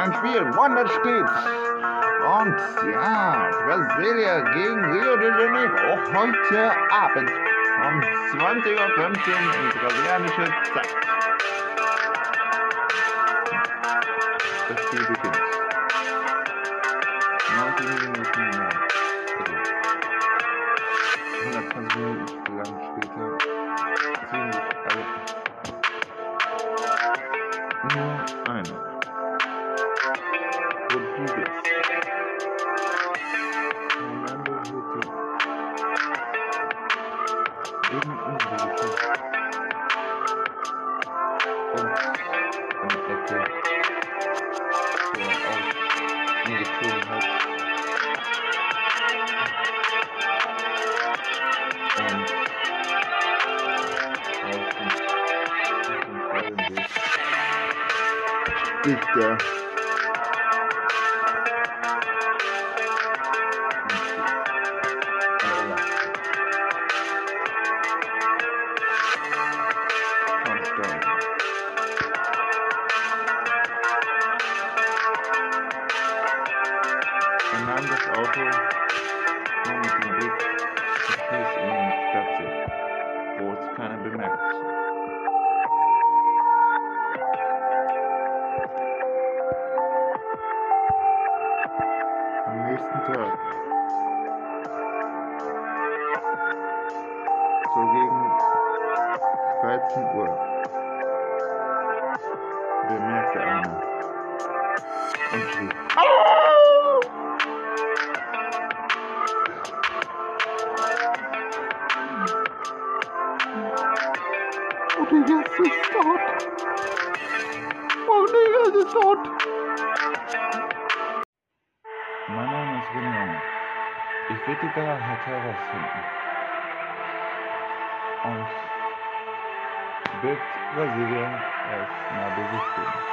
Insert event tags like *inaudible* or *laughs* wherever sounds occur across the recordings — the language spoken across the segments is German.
ein Spiel, Wonder steht. Und ja, Brasilia gegen Rio de Janeiro, heute Abend um 20.15 Uhr in brasilianische Zeit. Das Spiel beginnt. Liegt er. 13 Uhr, bemerkte einer und schrie. Rodriguez ist tot. Rodriguez ist tot. Mein Name ist William. Ich werde die Wahrheit herausfinden. Und Best Brazilian as Nabos do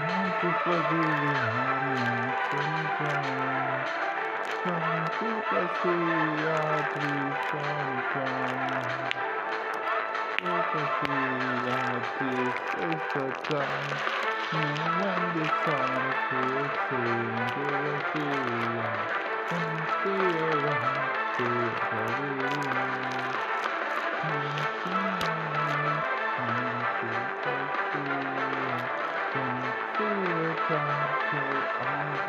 Quanto poderia arranhar cantar Quanto passeia tristancar Quanto passeia tristeza Não ande santo Sendo a tua Inteira Te poderia Thank you. Come to the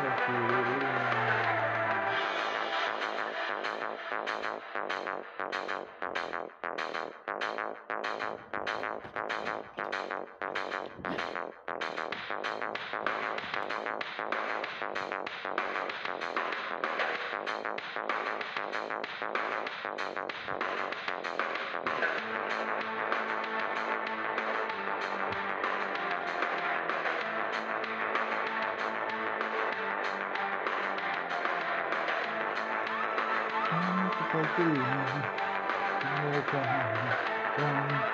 of the 我感感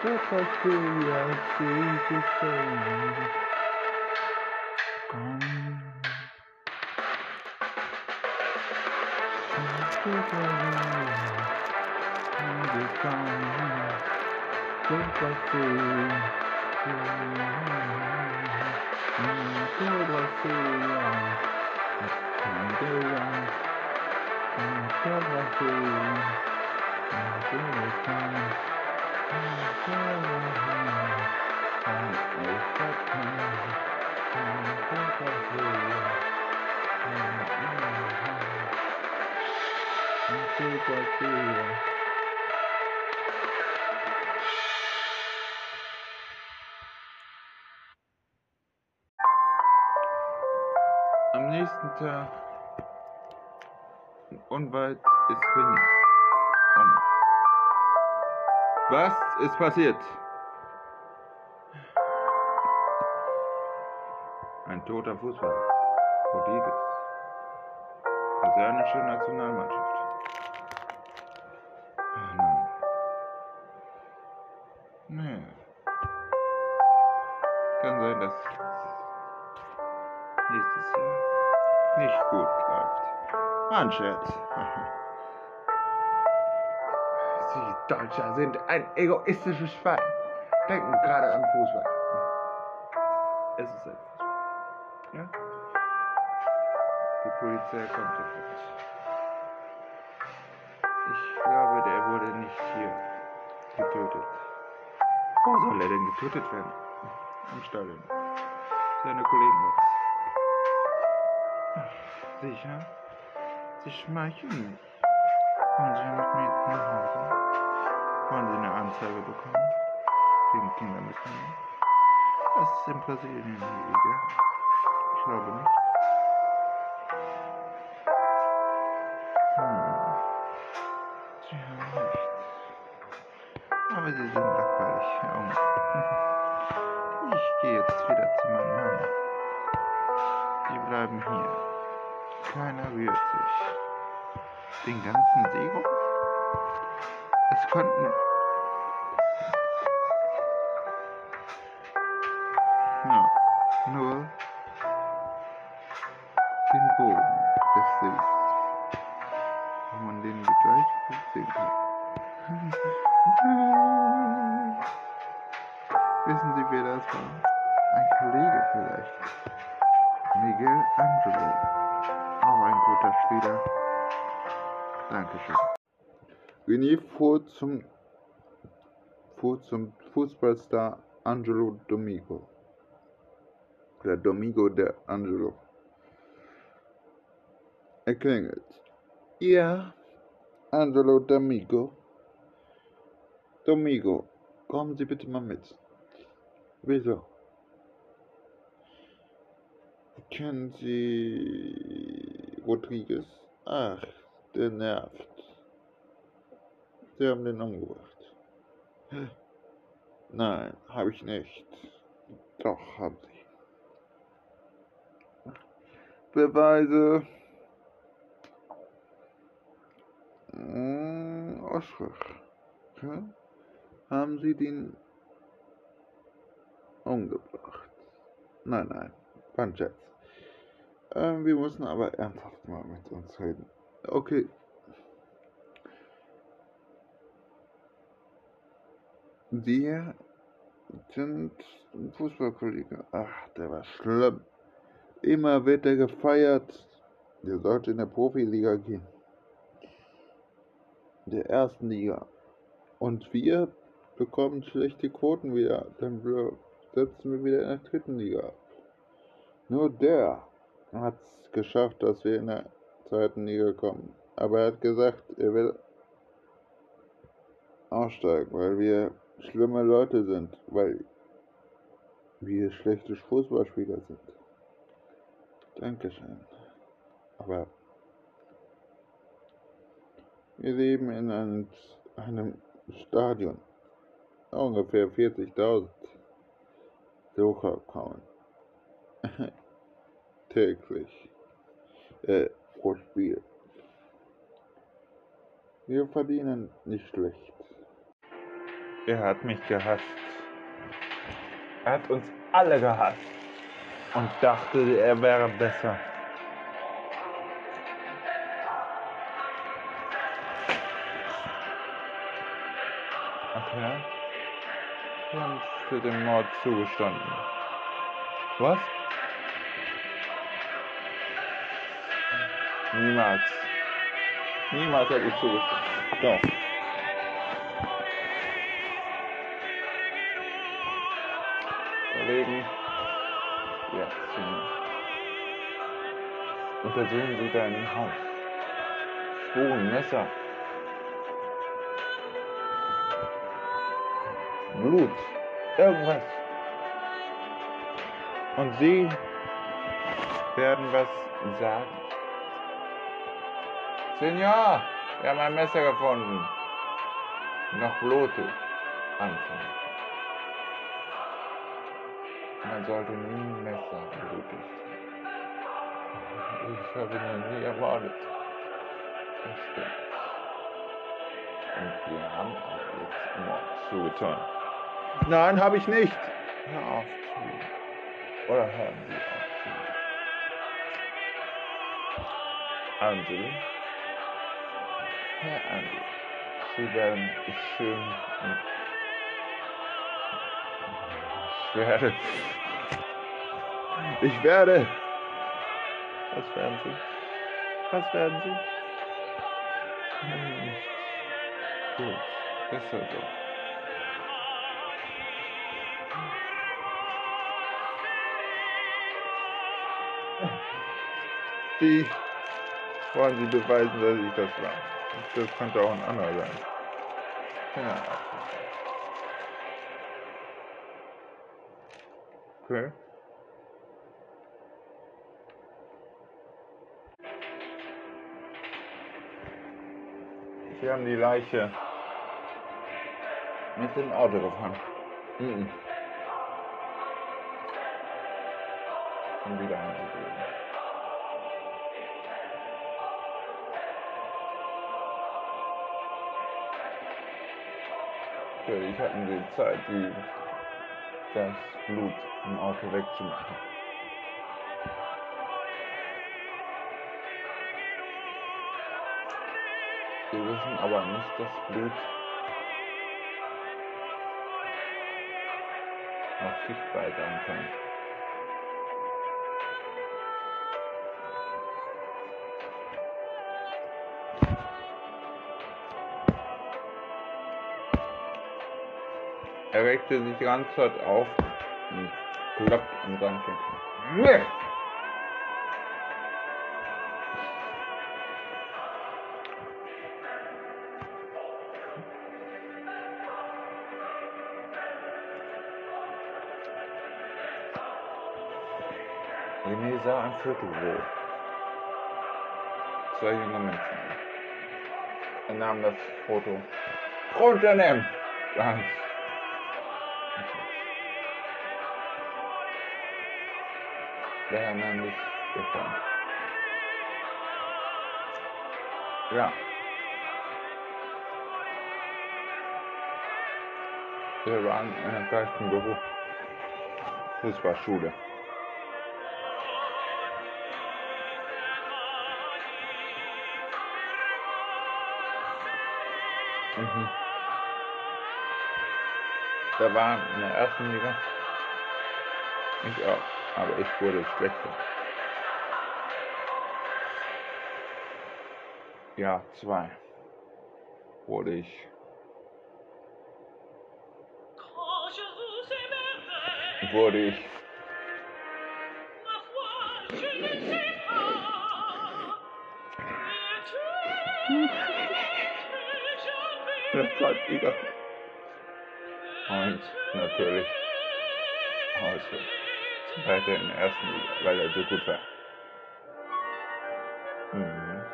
不不思量，思不思量。不思量，想不感。不不思量，想不思量。不思量。感不思量。不思量。Am nächsten Tag, Anwalt ist Henning. Was ist passiert? Ein toter Fußballer. Rodriguez. Kasernische Nationalmannschaft. Oh nein. Naja. Kann sein, dass nächstes Jahr nicht gut läuft. Mein Scherz. *laughs* Sie Deutscher sind ein egoistisches Schwein. Denken gerade an Fußball. Es ist ein Fußball. Ja? Die Polizei kommt sofort. Ich glaube, der wurde nicht hier getötet. Wo soll er denn getötet werden? Im Stadion. Seine Kollegen waren Sicher? Sie schmeicheln mich. Wollen Sie mit mir nach Hause? Wollen Sie eine Anzeige bekommen? Wegen Kindermisshandlung? Das ist in Brasilien illegal. Ich glaube nicht. Den ganzen Seehof? Es konnten. Ja, nur den Boden des Sees, wo man den gleich gut sehen kann. Wissen Sie, wer das war? Ein Kollege vielleicht. Miguel Angelo. Auch ein guter Spieler. Dankeschön. René fuhr zum, fuhr zum Fußballstar Angelo Domingo. Der Domingo der Angelo. Er klingelt. Ja, Angelo Domingo. Domingo, kommen Sie bitte mal mit. Wieso? Kennen Sie Rodriguez? Ach, der nervt. Sie haben den umgebracht. Nein, habe ich nicht. Doch, haben Sie. Beweise. Hm, Oschwach. Ja? Haben Sie den umgebracht? Nein, nein, war. Ähm, wir müssen aber ernsthaft mal mit uns reden. Okay. Wir sind ein Fußballkollege. Ach, der war schlimm. Immer wird er gefeiert. Der sollte in der Profiliga gehen. In der ersten Liga. Und wir bekommen schlechte Quoten wieder. Dann setzen wir wieder in der dritten Liga. Nur der hat es geschafft, dass wir in der zweiten Liga kommen. Aber er hat gesagt, er will aussteigen, weil wir schlimme Leute sind, weil wir schlechte Fußballspieler sind. Dankeschön. Aber wir leben in einem, einem Stadion. Ungefähr 40.000 Besucher kommen. *laughs* täglich äh, pro Spiel. Wir verdienen nicht schlecht. Er hat mich gehasst. Er hat uns alle gehasst und dachte, er wäre besser. Okay. Wir haben für den Mord zugestanden. Was? Niemals. Niemals hätte ich zugestimmt. Doch. Kollegen, jetzt hm. untersuchen Sie dein Haus. Spuren, Messer. Blut. Irgendwas. Und Sie werden was sagen. Senor, wir haben ein Messer gefunden. Noch blutig. Anfangen. Man sollte nie ein Messer blutig Ich habe ihn nie ermordet. Das stimmt. Und wir haben auch jetzt Mord zugetan. Nein, habe ich nicht. Hör auf zu. Oder hören Sie auf zu. Angel. Herr Angel, Sie werden schön ich werde. Ich werde. Was werden Sie? Was werden Sie? Hm, Gut, besser so. Wie wollen Sie beweisen, dass ich das war? Das könnte auch ein anderer sein. Ja. Okay. Sie haben die Leiche mit dem Auto gefahren. Mhm. Schon wieder angegeben. Natürlich hatten sie Zeit, die, das Blut im Auto wegzumachen. Wir wissen aber nicht, dass Blut auch sichtbar sein Er regte sich ganz hart auf und klopft am Sandchen. Nee! René sah ein Viertel wo zwei junge Menschen. Er nahm das Foto runternehmen. Ganz. Der nahm sich davon. Ja. Wir waren in einem gleichen Büro. Das war Schule. Mhm. Da war in der ersten Liga. Ich auch. Aber ich wurde schlechter. Ja, zwei. Wurde ich. Wurde ich. Und natürlich heute weiter der ersten er so gut war. Mhm.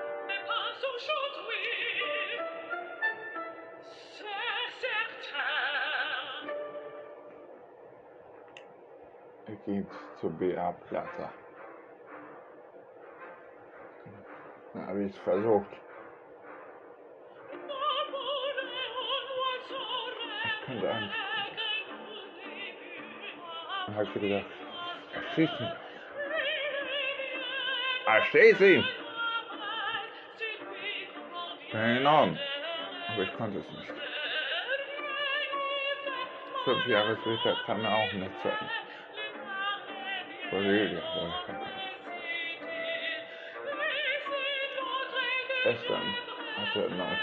Er ging zu BA Plaza. Da ich habe gedacht, erschieß ihn. Erschieß ihn! Genau. Aber ich konnte es nicht. Fünf Jahre später kam er auch nicht. Kollege, Gestern hatte er einen neuen.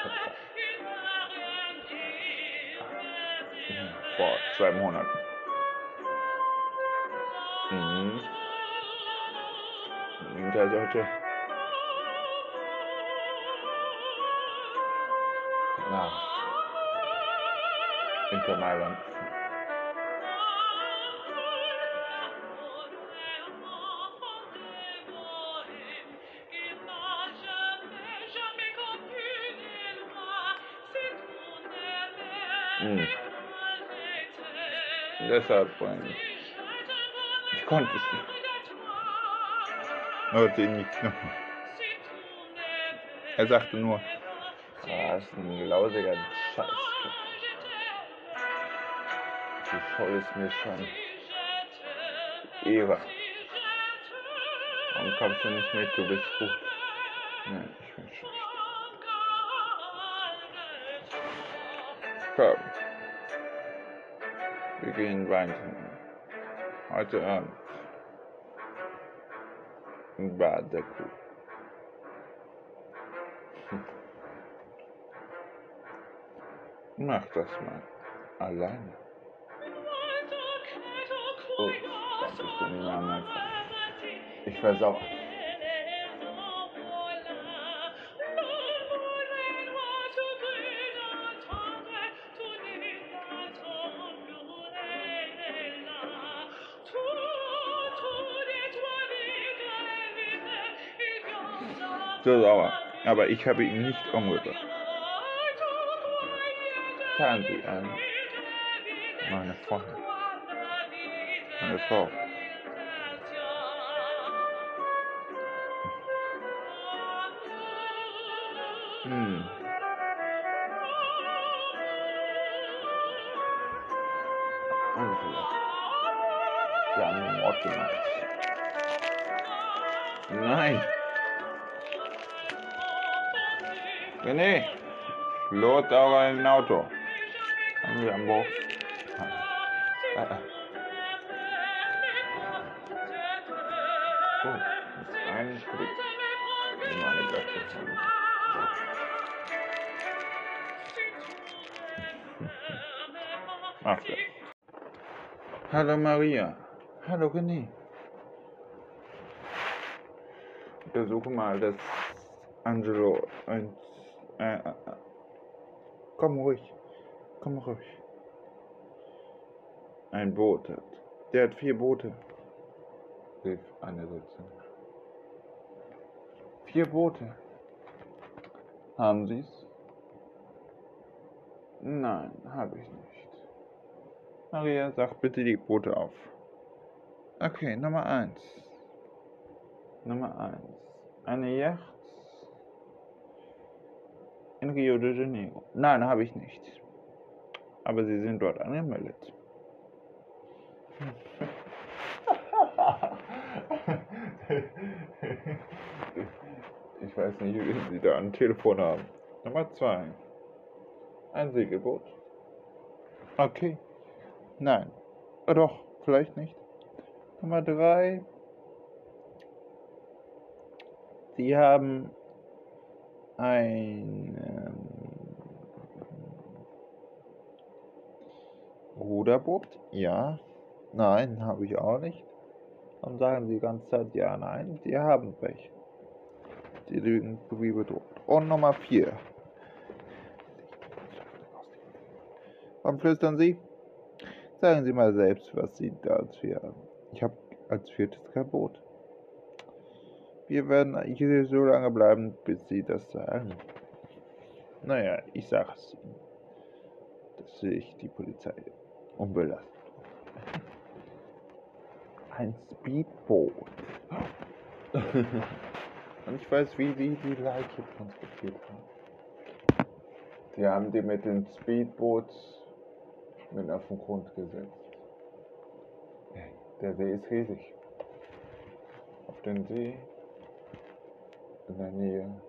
Vor zwei Monaten. Mhm. Der sollte nach Inter Mailand. Mhm. Deshalb wollen ich. Ich konnte es nicht. Wollte ihn nicht. Er sagte nur, ah, das ist ein lausiger Scheiß. Wie voll ist mir schon. Eva. Warum kommst du nicht mit? Du bist gut. Nee, ich bin schlecht. Komm. Wir gehen weiter. Heute Abend. Hm. Mach das mal. Alleine. Oh, da bist du nicht mehr an meinem Ich versau. So sauer. Aber ich habe ihn nicht umgebracht. Zahlen Sie an. Meine Freundin. Meine Frau. Hm. Wir haben einen Mord gemacht. Nein! René! Auch ein Auto. Haben wir am Bauch. Ah, ah. Oh. *laughs* Hallo Maria. Hallo René. Besuche mal das Angelo. Ein, äh, äh, komm ruhig. Komm ruhig. Ein Boot hat. Der hat vier Boote. Rief eine Sitzung. Vier Boote. Haben Sie's? Nein, habe ich nicht. Maria, sag bitte die Boote auf. Okay, Nummer eins. Nummer eins. Eine Yacht in Rio de Janeiro. Nein, habe ich nicht. Aber sie sind dort angemeldet. Ich weiß nicht, wie Sie da ein Telefon haben. Nummer zwei. Ein Segelboot. Okay. Nein. Oh, doch, vielleicht nicht. Nummer drei. Sie haben ein Ruderboot? Ja. Nein, habe ich auch nicht. Dann sagen sie die ganze Zeit ja, nein. Sie haben Pech. Sie lügen wie bedroht. Und Nummer 4. Warum flüstern Sie? Sagen Sie mal selbst, was Sie da als vier haben. Ich habe als viertes kein Boot. Wir werden hier so lange bleiben, bis Sie das sagen. Naja, ich sage es Ihnen. Das sehe ich die Polizei unbelastet. Ein Speedboot. *laughs* Und ich weiß, wie die die Leiche transportiert haben. Die haben die mit dem Speedboot mit auf den Grund gesetzt. Der See ist riesig. Auf dem See in der Nähe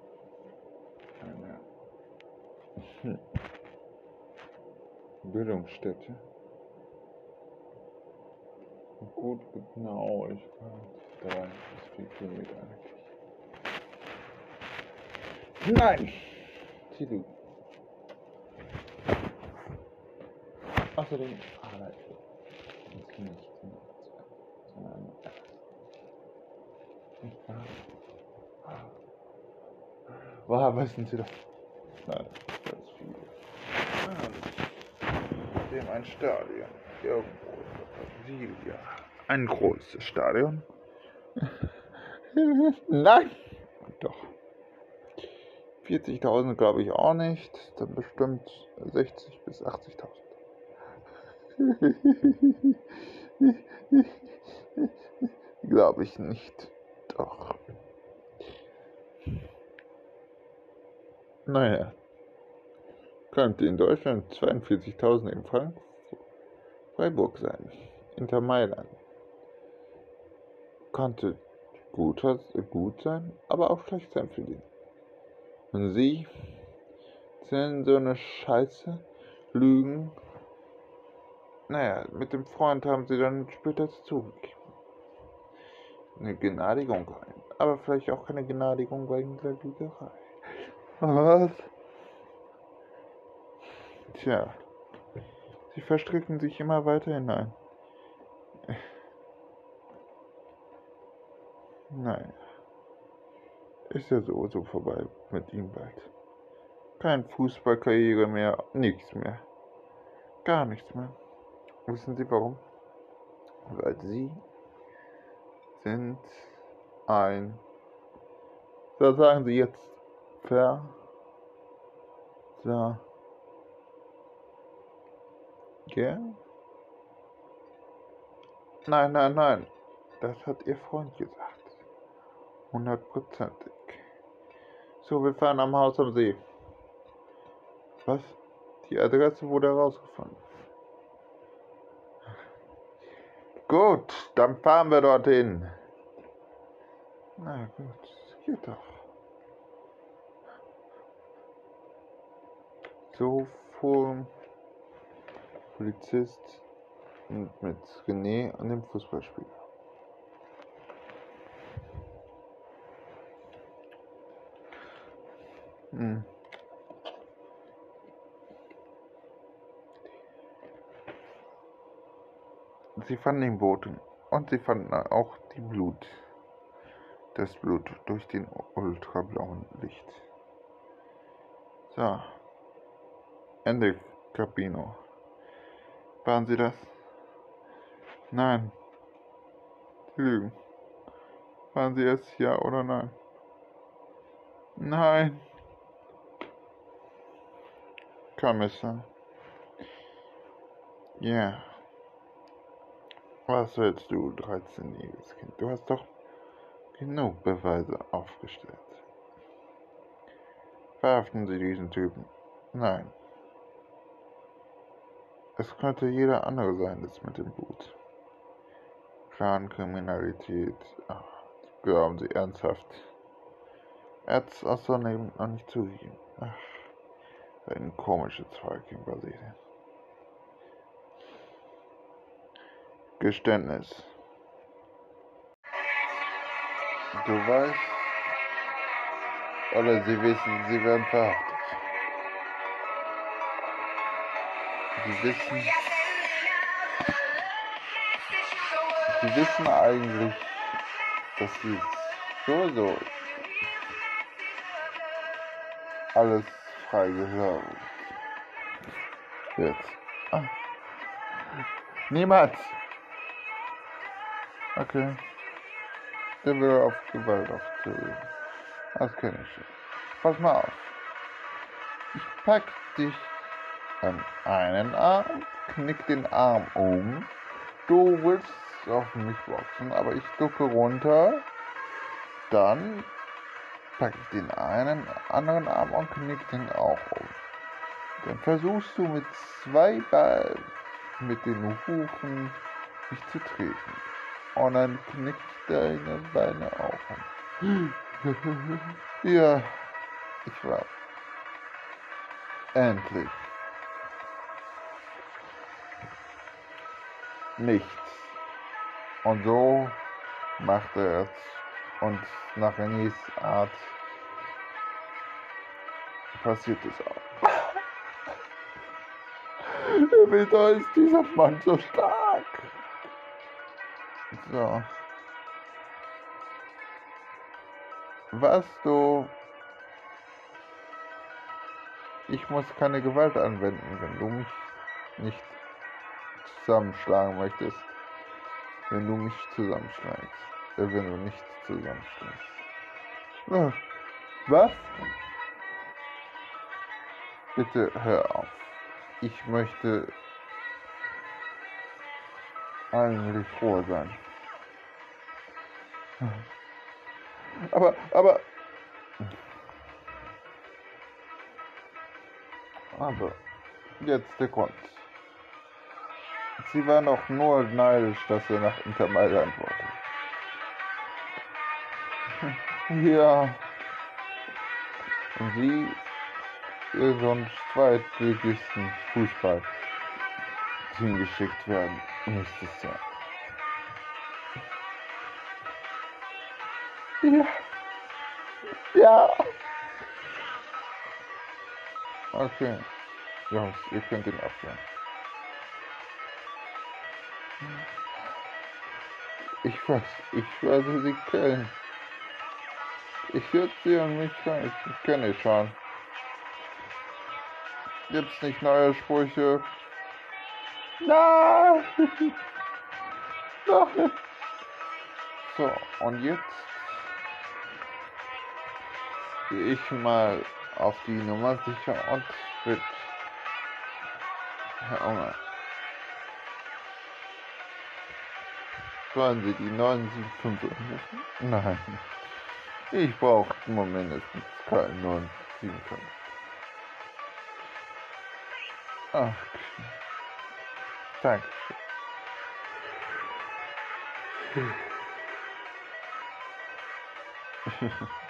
einer *laughs* Bildungsstätte. Gut Genauigkeit. Drei bis vier Kilometer eigentlich. Nein! Sie lügen. Außerdem arbeite ich nicht sondern wahr? Woher wissen Sie das? Nein, das ist viel. Dem ein Stadion. Irgendwo Brasilia. Ein großes Stadion. *laughs* Nein! Doch. 40.000 glaube ich auch nicht. Dann bestimmt 60 bis 80.000. *laughs* glaube ich nicht. Doch. Naja. Könnte in Deutschland 42.000 in Frank Freiburg sein. Inter Mailand. Könnte gut, gut sein, aber auch schlecht sein für die. Und Sie sind so eine Scheiße, lügen. Naja, mit dem Freund haben Sie dann später zugegeben. Eine Gnadigung rein. Aber vielleicht auch keine Gnadigung wegen der Lügerei. Was? Tja, Sie verstricken sich immer weiter hinein. Nein. Ist ja sowieso vorbei mit ihm bald. Kein Fußballkarriere mehr, nichts mehr. Gar nichts mehr. Wissen Sie warum? Weil Sie sind ein, so sagen Sie jetzt, Ver, so, ja? Nein, nein, nein, das hat Ihr Freund gesagt. Hundertprozentig. So, wir fahren am Haus am See. Was? Die Adresse wurde herausgefunden. Gut, dann fahren wir dorthin. Na gut, geht doch. So fuhr Polizist mit René an dem Fußballspiel. Hm. Sie fanden den Boden und sie fanden auch die Blut, das Blut durch den ultrablauen Licht. So, Ende Capino. Waren Sie das? Nein. Sie lügen. Waren Sie es, ja oder nein? Nein. Kommissar. Ja. Was willst du, 13-jähriges Kind? Du hast doch genug Beweise aufgestellt. Verhaften Sie diesen Typen. Nein. Es könnte jeder andere sein, das mit dem Blut. Clankriminalität. Glauben Sie ernsthaft. Er hat es außerdem noch nicht zugegeben. Ach, ein komisches Zeug in Brasilien. Geständnis. Du weißt, oder sie wissen, sie werden verhaftet. Sie wissen, sie wissen eigentlich, dass sie sowieso alles frei gehört wird. Ah. Niemals! Okay. Der will auf Gewalt aufzuüben. Das kenne ich schon. Pass mal auf. Ich pack dich an einen Arm, knick den Arm um. Du willst auf mich boxen, aber ich ducke runter. Dann pack ich den einen anderen Arm und knick den auch um. Dann versuchst du mit zwei Ballen mit den Hufen mich zu treten. Und dann knickt deine Beine auch an. ja, ich war. Endlich. Nichts. Und so macht er es. Und nach Renés Art passiert es auch. Wieso ist dieser Mann so stark? So. Was du. Ich muss keine Gewalt anwenden, wenn du mich nicht zusammenschlagen möchtest. Wenn du mich zusammenschlägst. Äh, wenn du nicht zusammenschlägst. Ja. Was? Bitte hör auf. Ich möchte eigentlich froh sein. Aber, aber, aber, jetzt der Grund. Sie war noch nur neidisch, dass er nach Inter Mailand wollte. Ja. Und Sie ihren zweitwichtigsten Fußball hingeschickt werden nächstes Jahr. Ja. Ja. Okay. Jungs, ihr könnt ihn abwehren. Ich weiß, ich werde sie killen. Ich sie und mich ich kenne schon. Gibt's nicht neue Sprüche? Nein! *laughs* Nein! So, und jetzt gehe ich mal auf die Nummer sicher und wird Herr Unger. Wollen Sie die 975 anrufen? Nein. Ich brauche nur mindestens keine 975. Ach, Dankeschön. Hm. *laughs*